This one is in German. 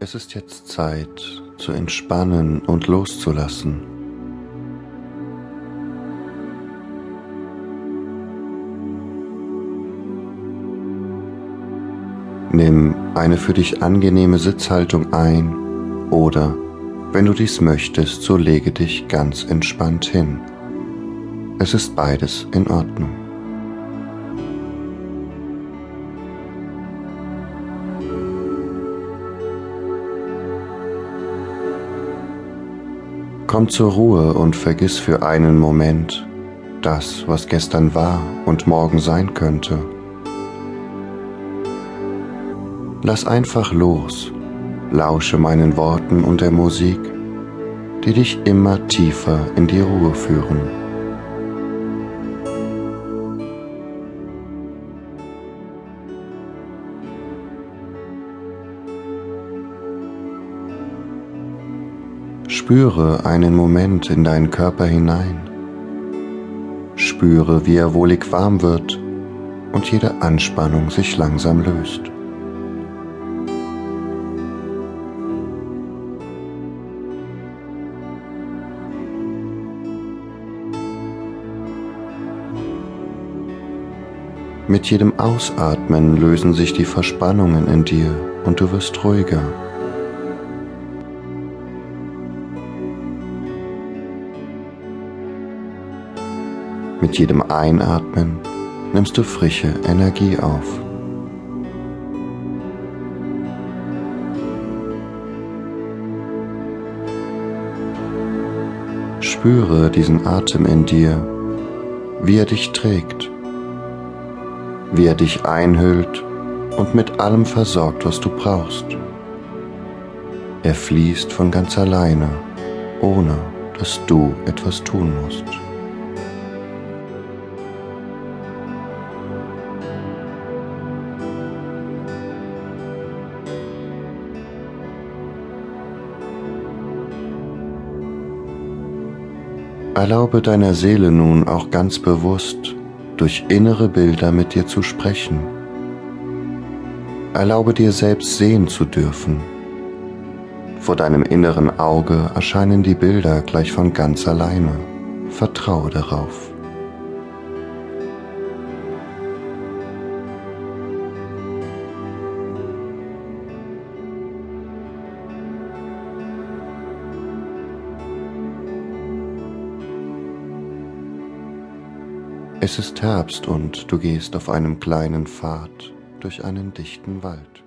Es ist jetzt Zeit zu entspannen und loszulassen. Nimm eine für dich angenehme Sitzhaltung ein oder, wenn du dies möchtest, so lege dich ganz entspannt hin. Es ist beides in Ordnung. Komm zur Ruhe und vergiss für einen Moment das, was gestern war und morgen sein könnte. Lass einfach los, lausche meinen Worten und der Musik, die dich immer tiefer in die Ruhe führen. Spüre einen Moment in deinen Körper hinein. Spüre, wie er wohlig warm wird und jede Anspannung sich langsam löst. Mit jedem Ausatmen lösen sich die Verspannungen in dir und du wirst ruhiger. Mit jedem Einatmen nimmst du frische Energie auf. Spüre diesen Atem in dir, wie er dich trägt, wie er dich einhüllt und mit allem versorgt, was du brauchst. Er fließt von ganz alleine, ohne dass du etwas tun musst. Erlaube deiner Seele nun auch ganz bewusst durch innere Bilder mit dir zu sprechen. Erlaube dir selbst sehen zu dürfen. Vor deinem inneren Auge erscheinen die Bilder gleich von ganz alleine. Vertraue darauf. Es ist Herbst und du gehst auf einem kleinen Pfad durch einen dichten Wald.